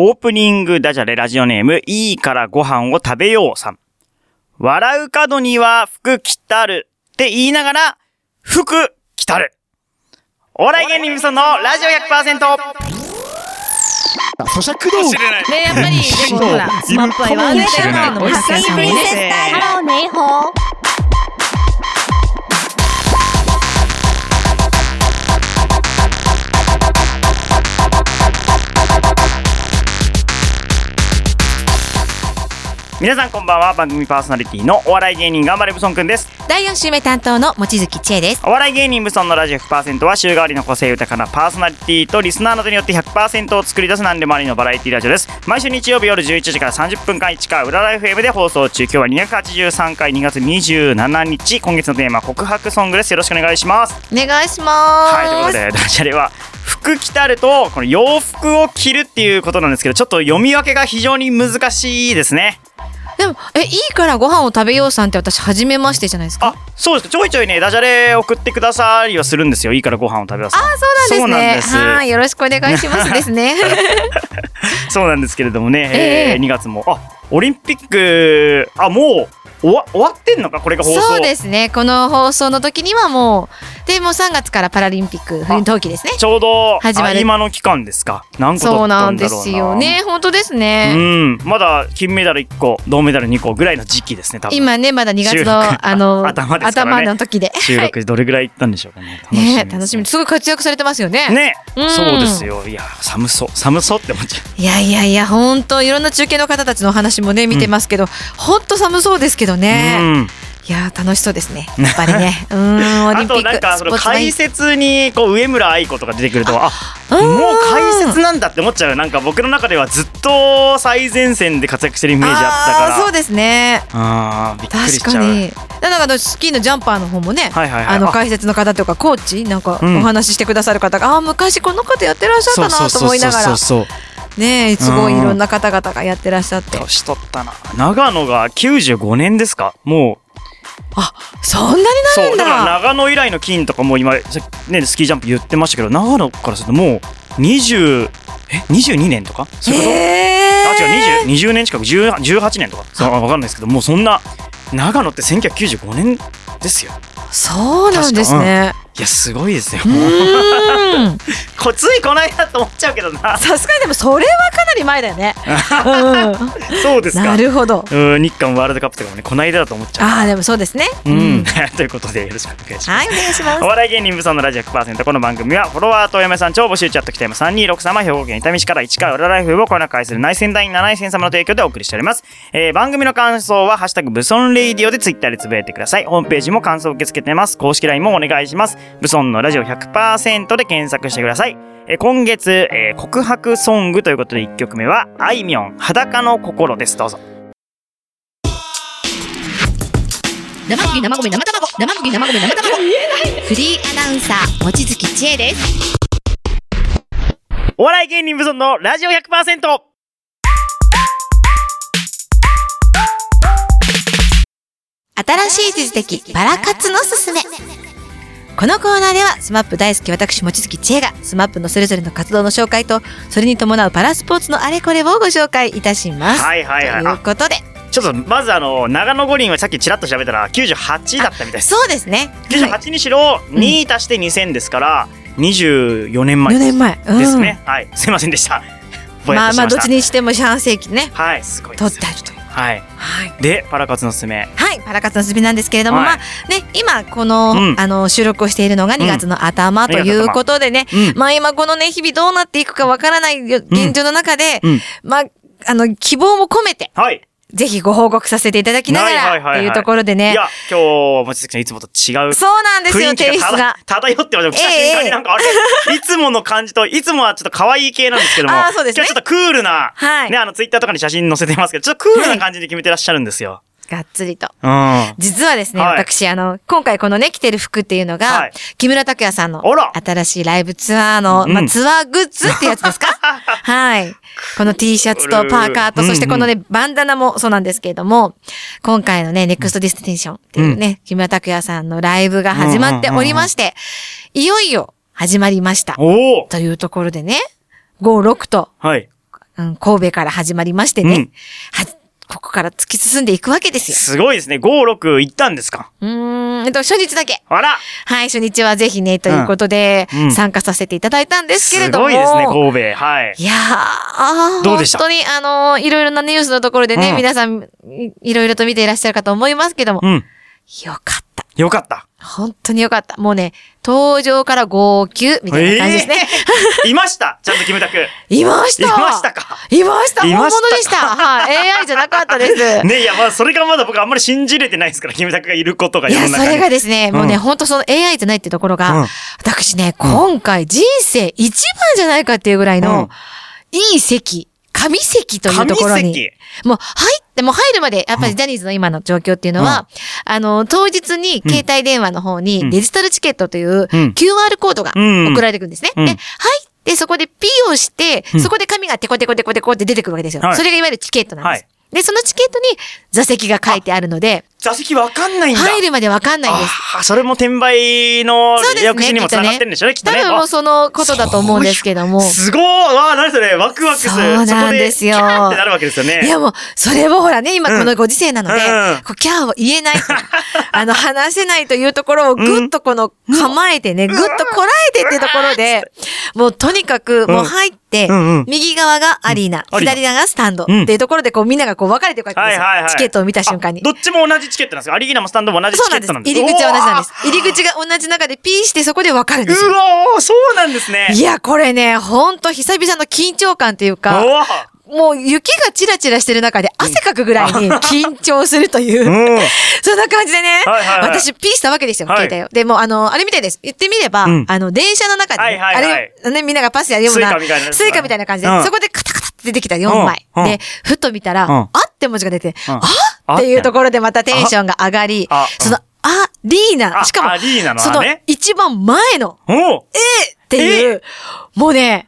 オープニングダジャレラジオネーム、いいからご飯を食べようさん。笑う角には服着たるって言いながら、服着たる。お笑い芸人さんのラジオ100%。咀嚼道具。ね、やっぱり、でもほら、スマップは言われてるっていうのもたくさんもね。ハローネイホー。皆さんこんばんは。番組パーソナリティのお笑い芸人頑張れブソンくんです。第4週目担当の望月千恵です。お笑い芸人ブソンのラジオ100%は週替わりの個性豊かなパーソナリティとリスナーの手によって100%を作り出す何でもありのバラエティラジオです。毎週日曜日夜11時から30分間1回裏ライフ FM で放送中。今日は283回2月27日。今月のテーマは告白ソングです。よろしくお願いします。お願いします。はい、ということで、ダジャレは、服着たると、この洋服を着るっていうことなんですけど、ちょっと読み分けが非常に難しいですね。でも、え、いいからご飯を食べようさんって私、初めましてじゃないですか？あ、そうですか。ちょいちょいね、ダジャレ送ってくださりはするんですよ。いいからご飯を食べます。あ、そうなんですね。そうなんですはい、よろしくお願いしますですね。そうなんですけれどもね、えええー2月も、あ、オリンピック、あ、もう、終わ終わってんのかこれが放送。そうですね。この放送の時にはもう、で、もう3月からパラリンピック冬冬季ですね。ちょうど、始まるあ今の期間ですか。何個そうなんんで。すよね。本当ですうね。ん。まだ金メダル1個、銅メダル2個ぐらいの時期ですね、多分。今ね、まだ2月収の録、あの、頭ですからねの時で。収録どれぐらい行ったんでしょうかね。はいねです楽しみ。すごい活躍されてますよね。ね、うんそうですよ。いや、寒そう。寒そうって思っちゃう。いやいやいや、本当いろんな中継の方たちのお話もね、見てますけど、本当寒そうですけどね。うん。いやー楽しそうですね。やっぱりね。うーん、オリあとンピック。なんかその解説にこう上村愛子とか出てくるとあうんもう解説なんだって思っちゃうなんか僕の中ではずっと最前線で活躍してるイメージあったからそうですね。あーびっくりし確ちゃうかに。だからあのスキーのジャンパーの方もね、あのあ解説の方とかコーチなんかうんお話ししてくださる方が、ああー昔この方やってらっしゃったなと思いながらそうそうそうねすごいいろんな方々がやってらっしゃって。年取ったな。長野が95年ですか？もう。あそんなになるんそうだからだ長野以来の金とかも今さねスキージャンプ言ってましたけど長野からするともう20え22年とか？そういうこと？へあ違うー 20, 20年近く10 18年とか？そうわかんないですけどもうそんな長野って1995年ですよ。そうなんですね。いやすごいですよ。こついこないだと思っちゃうけどなさすがにでもそれはかなり前だよね。うん。そうですかなるほど。うん日韓ワールドカップとかもねこないだだと思っちゃうああでもそうですね。うん、ということでよろしくお願いします、はいお願いしますお。笑い芸人ブソンのラジオ100%この番組はフォロワーとお嫁さん超募集チャット来ています326様兵庫県伊丹市から市川裏ライフをこよなく愛する内戦団員7戦様の提供でお送りしております、えー、番組の感想は「ハッシュタグブソンレイディオ」でツイッターでつぶやいてくださいホームページも感想を受け付けています公式 LINE もお願いしますブソンのラジオ100%で検索してください。えー今月、えー告白ソングということで1曲目はあいみょん裸の心です。どうぞ。生麦生米生卵。生麦生米生卵。フリーアナウンサー望月千恵です。お笑い芸人ブソンのラジオ100%新しい地図的パラ活のすすめ。このコーナーでは、 SMAP 大好き私、望月千恵が、 SMAP のそれぞれの活動の紹介と、それに伴うパラスポーツのあれこれをご紹介いたします。はいはいはいということで、ちょっとまずあの長野五輪はさっきちらっと調べたら98だったみたいです。そうですね。98にしろうん2足して2000ですから24年前4年前。うんですね。はいすいませんでした。まあまあ、どっちにしても四半世紀ね、はいすごい取ってあると。はい。はい。でパラカツのすすめ。はい、パラ活のすすめなんですけれども、はい。まあね、今この、うん。あの収録をしているのが2月の頭ということでね、うん。まあ今このね、日々どうなっていくかわからないよ現状の中で、うん。まあ、あの、希望も込めて、はいぜひご報告させていただきながらっていうところでね。いや今日望月さんいつもと違う。そうなんですよ、テイストが。だ。漂ってますよ来たええ瞬間になんかあれ。いつもの感じといつもはちょっと可愛い系なんですけどもあーそうですね。今日ちょっとクールなはい。ねあのツイッターとかに写真載せてますけどちょっとクールな感じで決めてらっしゃるんですよ。がっつりと。うん。実はですね、はい。私、あの、今回このね、着てる服っていうのが、はい。木村拓哉さんの新しいライブツアーの、うん。まあ、ツアーグッズってやつですか？はい。この T シャツとパーカーと、うん。そしてこのね、バンダナもそうなんですけれども、今回のね、 Next Destination っていうね、木村拓哉さんのライブが始まっておりまして、いよいよ始まりました。というところでね、5、6と、はい。うん、神戸から始まりましてね、うん。はここから突き進んでいくわけですよ。すごいですね。5、6行ったんですか？うーん、えっと、初日だけ。あらはい、初日はぜひね、ということで、うんうん参加させていただいたんですけれすども。ごいですね、神戸。はい。いやーどうでした？本当に、あのーいろいろなニュースのところでね、うん皆さんい、いろいろと見ていらっしゃるかと思いますけども、うん。よかった。よかった。本当によかった。もうね、登場から号泣みたいな感じですね。いました？ちゃんとキムタク。いましたいましたか？いましたい本物でしたはい。AI じゃなかったです。ねいや、まあ、それがまだ僕あんまり信じれてないですから、キムタクがいることがいや、そ世の中に。れがですね、もうね、うん本当その AI じゃないってところが、うん私ね、今回人生一番じゃないかっていうぐらいの、いい席、神席というところに。もう入って、もう入るまで、やっぱりジャニーズの今の状況っていうのは、あの、当日に携帯電話の方うん。にデジタルチケットといううん。QR コードがうん。送られてくるんですね。うん。で、入ってそこで P をして、うん。そこで紙がテコテコテコテコって出てくるわけですよ。はい。それがいわゆるチケットなんです。はい。で、そのチケットに座席が書いてあるので、座席わかんないんだ。入るまでわかんないんです。ああ、それも転売のそうですね予約しにも繋がってるんでしょうね、きっとね。あ多分もうそのことだと思うんですけども。すごいわあ、何それワクワクする。そうなんですよキャーってなるわけですよね。いやもう、それもほらね、今うんこのご時世なので、うんこうキャーを言えないと。あの、話せないというところをぐっとこの構えてね、ぐっとこらえてっていうところで、もうとにかくもう入って、うんうん右側がアリーナ、アリーナ左側がスタンドってうんいうところでこうみんながこう分かれていくわけですよ。はいはいはい。チケットを見た瞬間にあ。どっちも同じチケットなんですか？アリーナもスタンドも同じチケそうなんです。ットなんです入り口は同じなんです。入り口が同じ中でピーしてそこで分かるんですよ。うわーそうなんですね。いや、これね、ほんと久々の緊張感っていうか、もう雪がチラチラしてる中で汗かくぐらいに 緊張するという、うん。そんな感じでね、はいはいはい。私ピーしたわけですよ、はい。携帯を。でも、あの、あれみたいです。言ってみれば、うん。あの、電車の中でね、はいはいはい。あれ、ね、みんながパスやるような、 Suica みたいな感じで、うん。そこでカタカタって出てきた4枚。で、ふっと見たら、うん。あって文字が出て、うん。あって。いうところでまたテンションが上がりその、あ、リーナ、あしかも、アリーナのそのね、一番前の、おーっていう、もうね、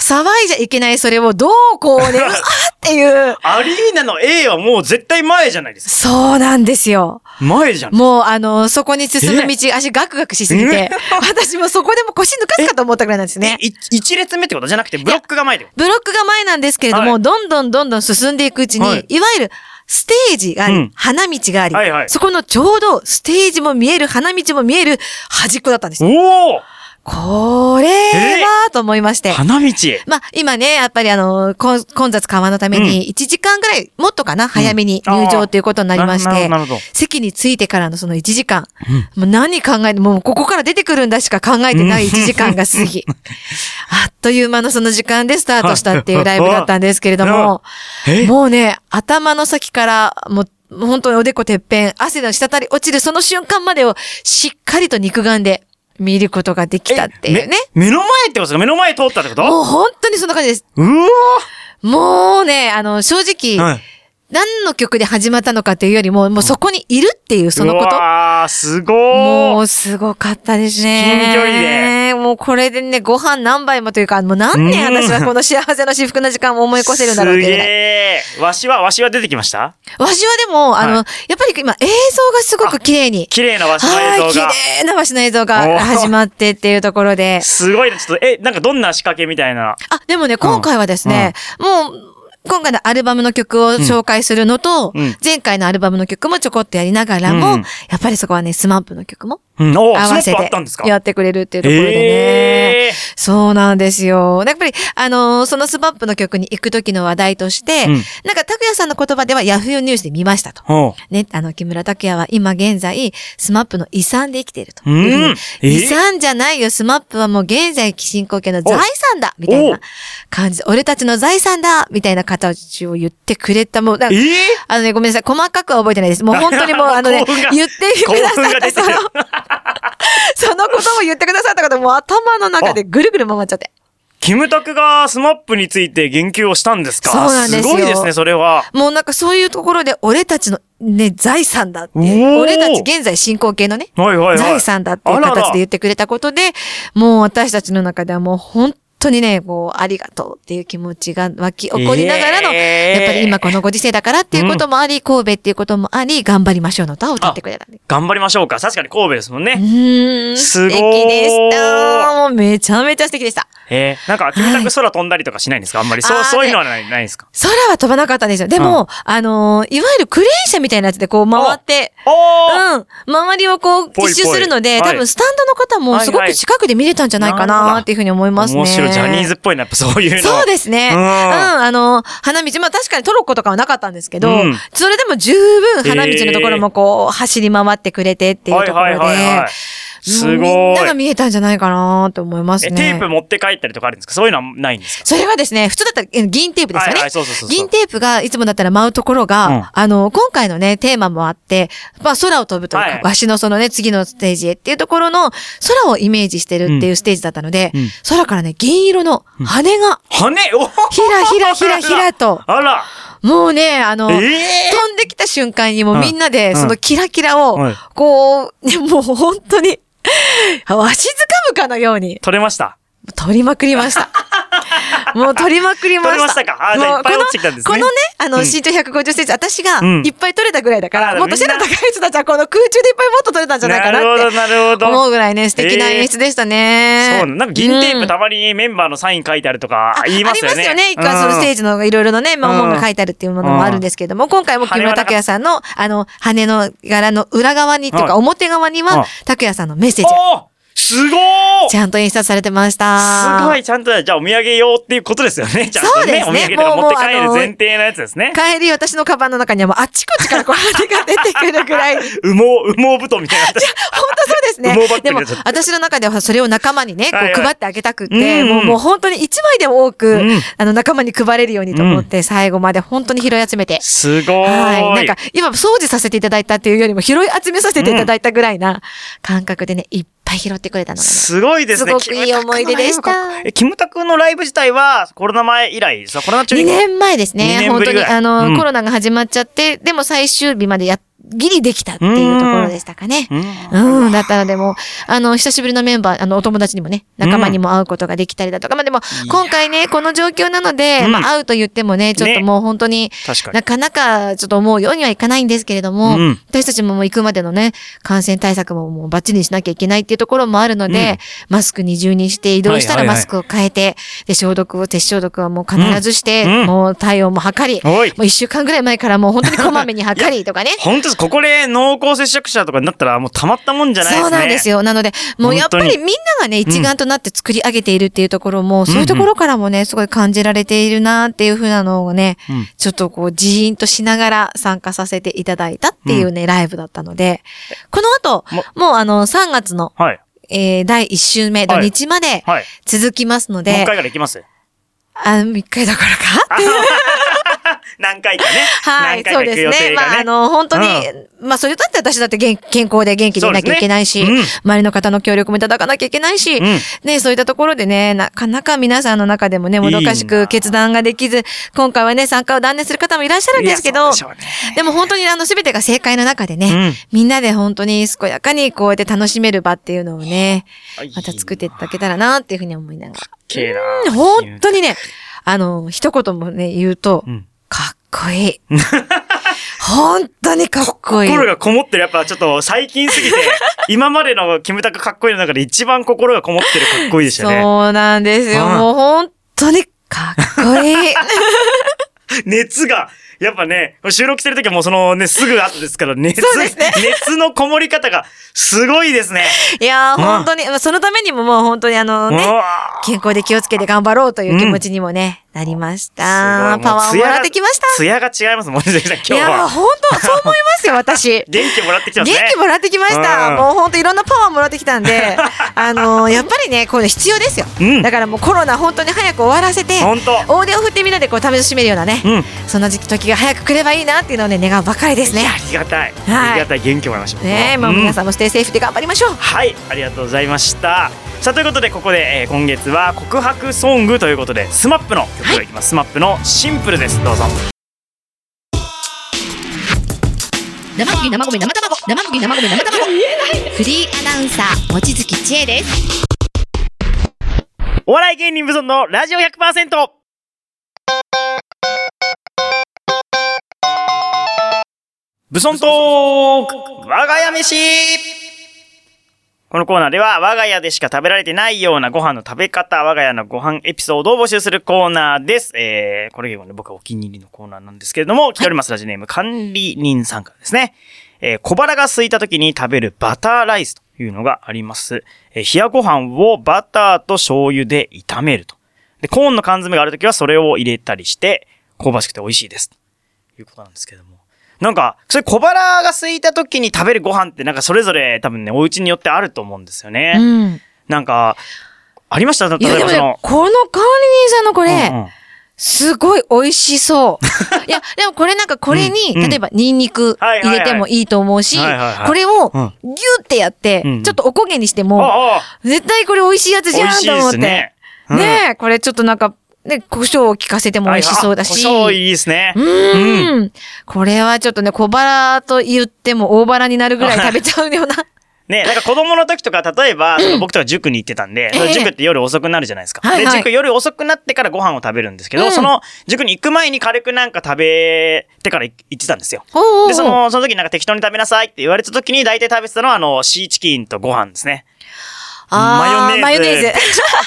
騒いじゃいけないそれをどうこうね、うわーっていう、アリーナの A はもう絶対前じゃないですか。そうなんですよ。前じゃん。もう、あの、そこに進む道、足ガクガクしすぎて、私もそこでも腰抜かすかと思ったぐらいなんですね。い一列目ってことじゃなくて、ブロックが前ってこブロックが前なんですけれども、はいどんどんどんどん進んでいくうちに、はいい、わゆるステージがあり、うん花道があり、はいはいそこのちょうどステージも見える、花道も見える端っこだったんです。おおこれは、と思いまして。花道。まあ、今ね、やっぱりあの、混混雑緩和のために、1時間ぐらい、もっとかな、早めに入場ということになりまして席に着いてからのその1時間、もう何考えて、もうここから出てくるんだしか考えてない1時間が過ぎ、あっという間のその時間でスタートしたっていうライブだったんですけれども、え？もうね、頭の先から、もう、もう本当におでこてっぺん、汗の滴り落ちるその瞬間までをしっかりと肉眼で見ることができたっていうね。め目の前ってことですか？目の前通ったってこと？もう本当にそんな感じです。うわもうね、あの、正直、はい何の曲で始まったのかっていうよりも、もうそこにいるっていうそのこうと。わーすごーもうすごかったですね。至近距離で。もうこれでね、ご飯何杯もというか、もう何年うん私はこの幸せの至福の時間を思い越せるんだろうっていうぐらい。すげえ。わしは、わしは出てきました？わしはでも、あの、はいやっぱり今映像がすごく綺麗に。綺麗なわしのはい、綺映像が。麗なわしの映像が始まってっていうところで。すごいね。ちょっと、え、なんかどんな仕掛けみたいな。あ、でもね、今回はですね、もう、今回のアルバムの曲を紹介するのと、うん。前回のアルバムの曲もちょこっとやりながらも、うんやっぱりそこはね、スマップの曲も合わせてやってくれるっていうところでね。えーそうなんですよ。やっぱり、あのーその SMAP の曲に行く時の話題として、うんなんか、拓也さんの言葉ではヤフーニュースで見ましたと。ほね、あの、木村拓哉は今現在、 SMAP の遺産で生きていると。うん遺産じゃないよ、 SMAP はもう現在進行形の財産だみたいおな感じ。俺たちの財産だみたいな形を言ってくれた。もう。えー？あのね、ごめんなさい。細かくは覚えてないです。もう本当にもう、あのね、言ってくださった、そのことを言ってくださった方、もう頭の中でぐるぐる回っちゃって。キムタクがスマップについて言及をしたんですか？そうなんですよごいですね、それは。もうなんかそういうところで、俺たちのね、財産だって俺たち現在進行形のね、はいはいはい。財産だっていう形で言ってくれたことで、もう私たちの中ではもう本当にね、こう、ありがとうっていう気持ちが湧き起こりながらの、えーやっぱり今このご時世だからっていうこともあり、神戸っていうこともあり、頑張りましょうの歌を歌ってくれたんで。頑張りましょうか。確かに神戸ですもんうね。ーん、す素ごい敵でした。もうめちゃめちゃ素敵でした。えー、なんか、キムタク空飛んだりとかしないんですか？あんまり。そう、そういうのはない、ないですか？空は飛ばなかったんですよ。でも、あのーいわゆるクレーン車みたいなやつでこう回って、うん。周りをこう、一周するので、はい多分スタンドの方もすごく近くで見れたんじゃないかはいはないっていうふうに思いますね。ジャニーズっぽいな、やっぱそういうの。そうですね。ううんん。あの、花道、まあ確かにトロッコとかはなかったんですけど、うんそれでも十分花道のところもこう、走り回ってくれてっていうところで、はいはいはいはい。すごい。んなが見えたんじゃないかなと思いますえ、ね。テープ持って帰ったりとかあるんですか？そういうのはないんですか？それがですね、普通だったらえ銀テープですよね。はいはい、そうそうそう。銀テープがいつもだったら舞うところが、うん。あの、今回のね、テーマもあって、まあ空を飛ぶというか、はいわしのそのね、次のステージへっていうところの空をイメージしてるっていうステージだったので、うん。空からね、銀色の羽が、羽おひらひらひらひらと、あら。もうね、あの、ええ飛んできた瞬間にもううんみんなで、うんそのキラキラをはい、こう、ねもう本当に、わしづかむかのように、取れました。取りまくりました。もう取りまくりました。取れましたか？あじゃあいっぱい落ちてきたんですね。このね、あの、うん身長150センチ、私がうんいっぱい取れたぐらいだから、もっと背の高い人たちはこの空中でいっぱいもっと取れたんじゃないかなるほど、ってなるほど。思うぐらいね、素敵な演出でしたね。そうなんか銀テーうんプたまにメンバーのサイン書いてあるとか言いますよね。ありますよね。一回そのステージのいろいろのね、まあ、文が書いてあるっていうものもあるんですけれども、今回も木村拓哉さんの、あの、羽の柄の裏側に、っていうかはい表側には、はい拓哉さんのメッセージすごーちゃんと印刷されてました。すごい、ちゃんと、じゃあお土産用っていうことですよね。ちゃんとそうですねお土産とか持って帰るもうもうあの前提のやつですね。帰り私のカバンの中にはもうあっちこっちからこう羽が出てくるぐらい。本羽毛、羽毛布団みたいな。当そうですね羽毛バッ。グでも私の中ではそれを仲間にね、こはいはいう配ってあげたくって、うんもうもう本当に一枚でも多く、うんあの仲間に配れるようにと思って、最後まで本当に拾い集めて。すごーい。はい。なんか、今、掃除させていただいたっていうよりも、拾い集めさせていただいたぐらいな感覚でね、いっぱい拾ってくれたのがね。すごいですね。すごくいい思い出でしたえ、キムタクのライブ自体はコロナ前以来ですかコロナ中に2年前です二ね。本当に、あの、うんコロナが始まっちゃって、でも最終日までや、ギリできたっていうところでしたかね。うん。うん、だったのでもう、あの、久しぶりのメンバー、あの、お友達にもね、仲間にも会うことができたりだとか、まあでも、今回ね、この状況なので、うん。まあ会うと言ってもね、ちょっとね。もう本当に、確かに。なかなかちょっと思うようにはいかないんですけれども、うん。私たちももう行くまでのね、感染対策ももうバッチリにしなきゃいけないっていうところもあるので、マスク二重にして移動したらマスクを変えて、で、消毒を、手消毒はもう必ずして、もう体温も測り、もう一週間ぐらい前からもう本当にこまめに測りとかね。本当です。ここで濃厚接触者とかになったらもうたまったもんじゃないですね。そうなんですよ。なので、もうやっぱりみんながね、一丸となって作り上げているっていうところも、そういうところからもね、すごい感じられているなっていうふうなのをね、うんちょっとこう、ジーンとしながら参加させていただいたっていうね、ライブだったので、この後、ももうあの、3月の、はい。えー、第1週目、土日まではい。続きますのもう一で回、から行きますあ、3回だからか？何回かね。はい、そうですね。まあ、あの、本当に、まあ、それだって私だって元健康で元気でいなきゃいけないし、周りの方の協力もいただかなきゃいけないし、うん。ね、そういったところでね、なかなか皆さんの中でもね、もどかしく決断ができず、今回はね、参加を断念する方もいらっしゃるんですけど、でも本当にあの、すべてが正解の中でね、うん。みんなで本当に健やかにこうやって楽しめる場っていうのをね、また作っていただけたらなっていうふうに思いながら。本当にね、あの、一言もね、言うと、うんこいい。本当にかっこいい。心がこもってる。やっぱちょっと最近すぎて、今までのキムタクかっこいいの中で一番心がこもってるかっこいいでしたね。そうなんですよ。うんもう本当にかっこいい。熱が、やっぱね、収録してる時はもうそのね、すぐ後ですから、熱、ね 熱のこもり方がすごいですね。いやー、うん本当に、まあそのためにももう本当にあのね、健康で気をつけて頑張ろうという気持ちにもね、なりました。パワーをもらってきました。ツヤが違いますもんね、今日いや。本当そう思いますよ、私。元気もらってきたん元ですね。気もらってきました。うんもう本当いろんなパワーもらってきたんで、あのーやっぱりね、こういうの必要ですよ。うんだからもうコロナ本当に早く終わらせて、ほんと。大手を振ってみんなでこう試しめるようなね、うん。そんな時期時が早く来ればいいなっていうのをね、願うばかりですね。ありがたい。はいありがたい。元気もらいました。ねえ、もううん皆さんもステイセーフで頑張りましょう。はい、ありがとうございました。さあということでここで、えー今月は告白ソングということで SMAP の曲がいきます、SMAP のシンプルですどうぞ生麦生米生卵生麦生米生卵フリーアナウンサー望月千恵ですお笑い芸人無尊のラジオ 100%! ブソントーク我が家飯このコーナーでは我が家でしか食べられてないようなご飯の食べ方、我が家のご飯エピソードを募集するコーナーです。えー、これ結構ね、僕はお気に入りのコーナーなんですけれども、来ております、ラジネーム管理人さんからですね。えー、小腹が空いた時に食べるバターライスというのがあります。えー、冷やご飯をバターと醤油で炒めると。で、コーンの缶詰がある時はそれを入れたりして、香ばしくて美味しいです。ということなんですけれども。なんか、それ小腹が空いた時に食べるご飯ってなんかそれぞれ多分ね、お家によってあると思うんですよね。うん。なんか、ありました？例えばそのね、、この管理人さんのこれ、うんうん。すごい美味しそう。いや、でもこれなんかこれに、うん。うん。例えばニンニク入れてもいいと思うし、これをうんギュってやって、うん。ちょっとおこげにしても、ああ。絶対これ美味しいやつじゃんと思って。ねえ、これちょっとなんか、ね、胡椒を効かせても美味しそうだし。胡椒いいですね。うーん。これはちょっとね、小腹と言っても大腹になるぐらい食べちゃうような。ね、なんか子供の時とか、例えば、その僕とか塾に行ってたんで、ええ塾って夜遅くなるじゃないですか。はいはいで、塾夜遅くなってからご飯を食べるんですけど、うんその塾に行く前に軽くなんか食べてから行ってたんですよ。ほうで、その、その時になんか適当に食べなさいって言われた時に大体食べてたのは、あの、シーチキンとご飯ですね。マヨネーズ。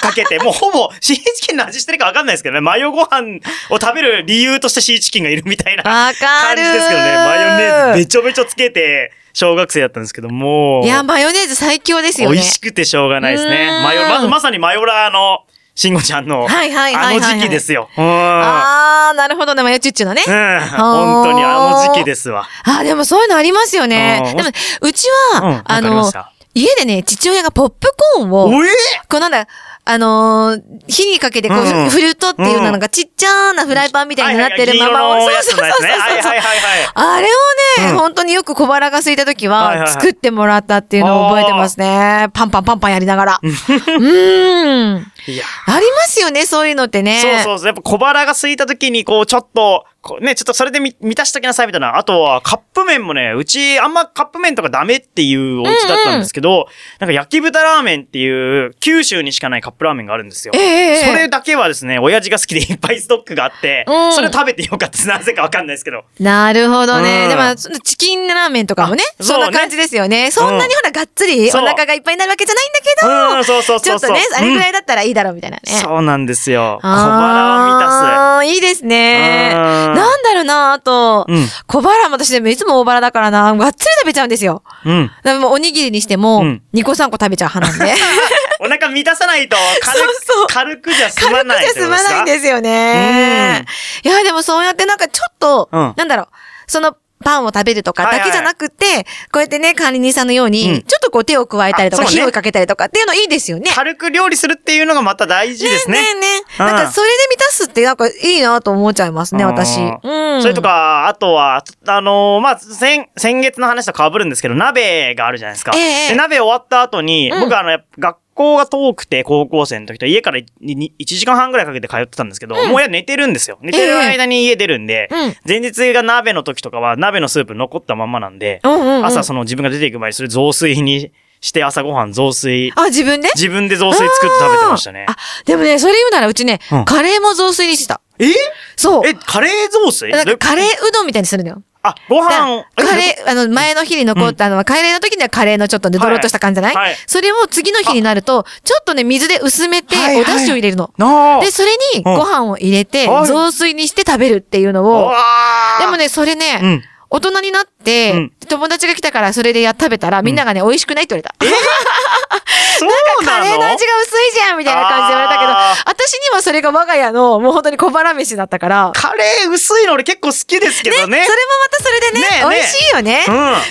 かけて、もうほぼ、シーチキンの味してるかわかんないですけどね、マヨご飯を食べる理由としてシーチキンがいるみたいな 感るじですけどね、マヨネーズべちょべちょつけて、小学生だったんですけど、もう。いや、マヨネーズ最強ですよね。美味しくてしょうがないですうね。マヨ、ま、まさにマヨラーの、しんごちゃんの、はいはいはいはいはいあの時期ですよ。うん。あー、なるほどね、マヨチュッチュのね。うん。本当にあの時期ですわ。あー、でもそういうのありますよねう。んでも、うちは、うんあの家でね、父親がポップコーンを、こうなんだ、あのー火にかけてこう、うんフルトっていうのなんかちっちゃなフライパンみたいになってるままを、そうそうそうそう。はいはい。あれをね、うん本当によく小腹が空いた時は作ってもらったっていうのを覚えてますね。パンパンパンパンやりながら。う ーん。ありますよね、そういうのってね。そうそうそう。やっぱ小腹が空いた時に、こう、ちょっと、ね、ちょっとそれでみ満たしときなさいみたいな。あとは、カップ麺もね、うち、あんまカップ麺とかダメっていうお家だったんですけど、なんか焼き豚ラーメンっていう、九州にしかないカップラーメンがあるんですよ。ええええそれだけはですね、親父が好きでいっぱいストックがあって、うんそれ食べてよかった。なぜかわかんないですけど。なるほどね。うんでも、チキンラーメンとかもね、あそんな感じですよね。そんなにほら、がっつりお腹がいっぱいになるわけじゃないんだけど、うん、そうそうそう。ちょっとね、あれぐらい、いだったらいいだろうみたいなね。そうなんですよ。小腹を満あーいいですね。うんなんだろうな、あと、うん小腹も私でもいつも大腹だからな、がっつり食べちゃうんですよ。うん。もうおにぎりにしても、うん2個3個食べちゃう派なんで。お腹満たさないと軽く、そうそう軽くじゃ済軽くまないじゃ済まないんですよね。いや、でもそうやってなんかちょっと、うんなんだろう、その、パンを食べるとかはいはいだけじゃなくて、こうやってね、管理人さんのように、うんちょっとこう手を加えたりとか、ね火をかけたりとかっていうのいいですよね。軽く料理するっていうのがまた大事ですね。ねえねえ。うんなんかそれってなんかいいなと思っちゃいますね、私。ううんん。それとか、あとは、あのーまあ、先、先月の話と被るんですけど、鍋があるじゃないですか。ええで鍋終わった後に、うん僕あの、やっぱ学校が遠くて、高校生の時と家から1時間半ぐらいかけて通ってたんですけど、うんもうや寝てるんですよ。寝てる間に家出るんで、うん前日が鍋の時とかは鍋のスープ残ったまんまなんで、うんうんうん朝その自分が出ていく前にそれ雑炊にして朝ごはん雑炊、あ、自分で？自分で雑炊作って食べてましたね。あ。、でもね、それ言うならうちね、うん。カレーも雑炊にしてた。え？そう。え、カレー雑炊？なんかカレーうどんみたいにするのよ。あ、ご飯、カレー、あの、前の日に残ったのは、カレーの時にはカレーのちょっとね、ドロッとした感じじゃない、はいはい。それを次の日になると、ちょっとね、水で薄めて、はいはい。お出汁を入れるの。なあ。で、それにご飯を入れて、はい。雑炊にして食べるっていうのを、でもね、それね、うん。大人になって、うん友達が来たからそれでや食べたら、みんながね、美味しくないって言われた。そうなの？カレーの味が薄いじゃんみたいな感じで言われたけど、私にはそれが我が家の、もう本当に小腹飯だったから、カレー薄いの俺結構好きですけどね。それもまたそれでね、ね美味しいよね。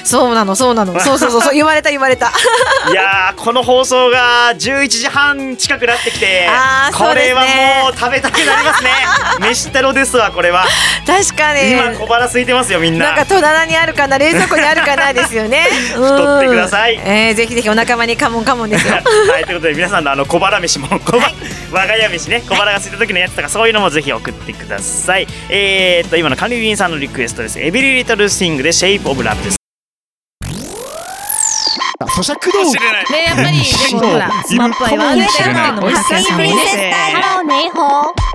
うそうなの、そうなの。そ うそうそうそう、言われた言われた。ん。いやー、この放送が11時半近くなってきてあー、これはもう食べたくなりますね。飯テロですわ、これは。確かに。今小腹空いてますよ、みんな。なんか戸棚にあるかな、冷蔵庫にあるかなですよね。太ってくださいうんえー、ぜひぜひお仲間にカモンカモンですよ。はい、ということで皆さんのあの小腹飯も、小腹我が家飯ね、小腹が空いた時のやつとかそういうのもぜひ送ってください。えー、っと、今の管理人さんのリクエストです。エビリリトルスイングでシェイプオブラブです。そ咀嚼道知れないねやっぱりでもほらスマップ愛はね知らないのもたくさんねハローネイホー。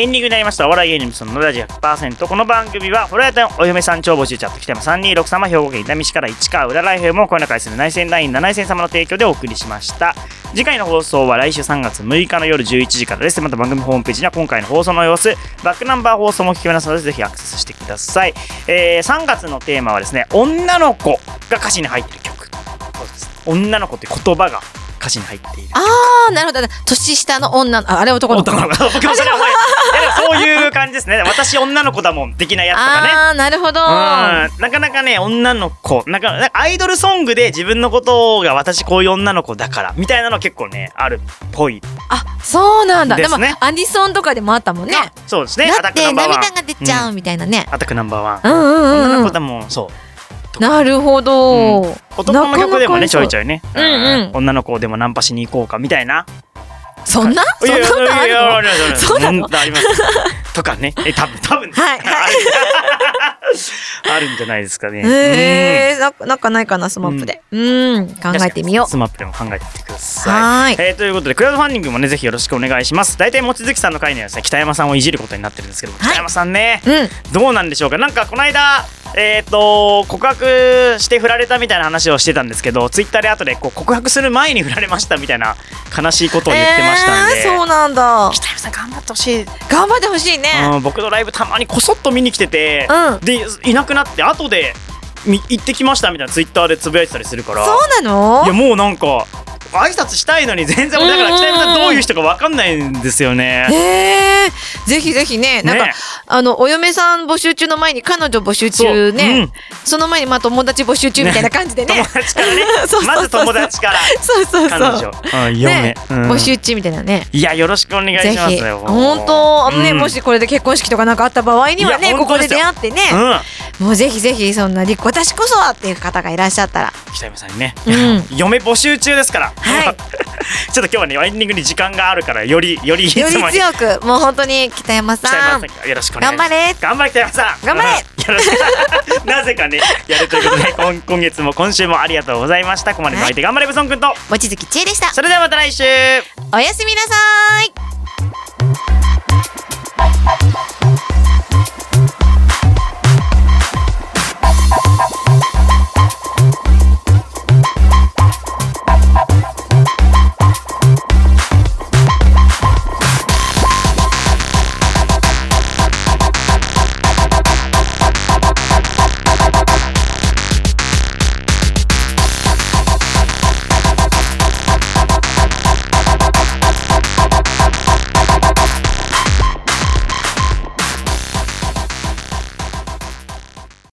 エンディングになりました。お笑い芸人そのラジオ100%この番組はフライトお嫁さん超募集チャット来ても326様兵庫県伊丹市から市川裏ライフも声の会する内戦ライン7戦様の提供でお送りしました。次回の放送は来週3月6日の夜11時からです。また番組ホームページには今回の放送の様子バックナンバー放送も聞けますのでぜひアクセスしてください、えー3月のテーマはですね女の子が歌詞に入ってる曲。女の子って言葉が歌詞に入っている。ああなるほど。年下の女のああれ男の子。男の子。僕 もそういう感じですね。私女の子だもん的なやつとかね。ああなるほど。うん。なかなかね女の子。なんかアイドルソングで自分のことが私こういう女の子だからみたいなの結構ねあるっぽい。あそうなんだ。ですもでねアニソンとかでもあったもんね。そうですね。だって涙が出ちゃうみたいなね。アタックナンバーワン。うんうん女うんうん。の子だもん。そうなるほど。男の曲でもねちょいちょいね。うんうん。女の子でもナンパしに行こうかみたいな。そんな？そんなことあるありますありますそうなのんありますとかねえ多分多分はいはい あるんじゃないですかね。のえー、ななんかないかな SMAP で。うん。考えてみよう。スマップでも考えてみてください。はーい。えーということでクラウドファンディングもねぜひよろしくお願いします。大体望月さんの回にはですね北山さんをいじることになってるんですけども、はい。北山さんねうん。どうなんでしょうか？なんかこの間えっ、と告白して振られたみたいな話をしてたんですけど、ツイッターで後でこう告白する前に振られましたみたいな悲しいことを言ってましたんで。えーそうなんだ。北山さん頑張ってほしい、頑張ってほしいね。うん、僕のライブたまにこそっと見に来てて、うん。でいなくなって後でみ行ってきましたみたいなツイッターでつぶやいてたりするから。そうなの？いやもうなんか挨拶したいのに全然俺だから北山さんどういう人か分かんないんですよね。へえぜひぜひねなんか、ね。あのお嫁さん募集中の前に彼女募集中ね。そ,、の前にまあ友達募集中みたいな感じでね。友達からね。そうそうそうまず友達から。そうそうそう。彼女、うね、うん。募集中みたいなね。いやよろしくお願いしますよ。本当あのね、うん。もしこれで結婚式とかなんかあった場合にはいねやここで出会ってね、うん、もうぜひぜひそんなり私こそはっていう方がいらっしゃったら。北山さんにね、うん。嫁募集中ですから。はい。ちょっと今日はねエンディングに時間があるからよりよりいつよりもに強くもう本当に北山さ北山んさんよろしくお願いします。頑張れ。頑張れ北山さん。頑張れ。う んよろしく。なぜかねやるということで 今今月も今週もありがとうございました。ここまでの相手頑張れブソン君と。望月千恵でした。それではまた来週。おやすみなさい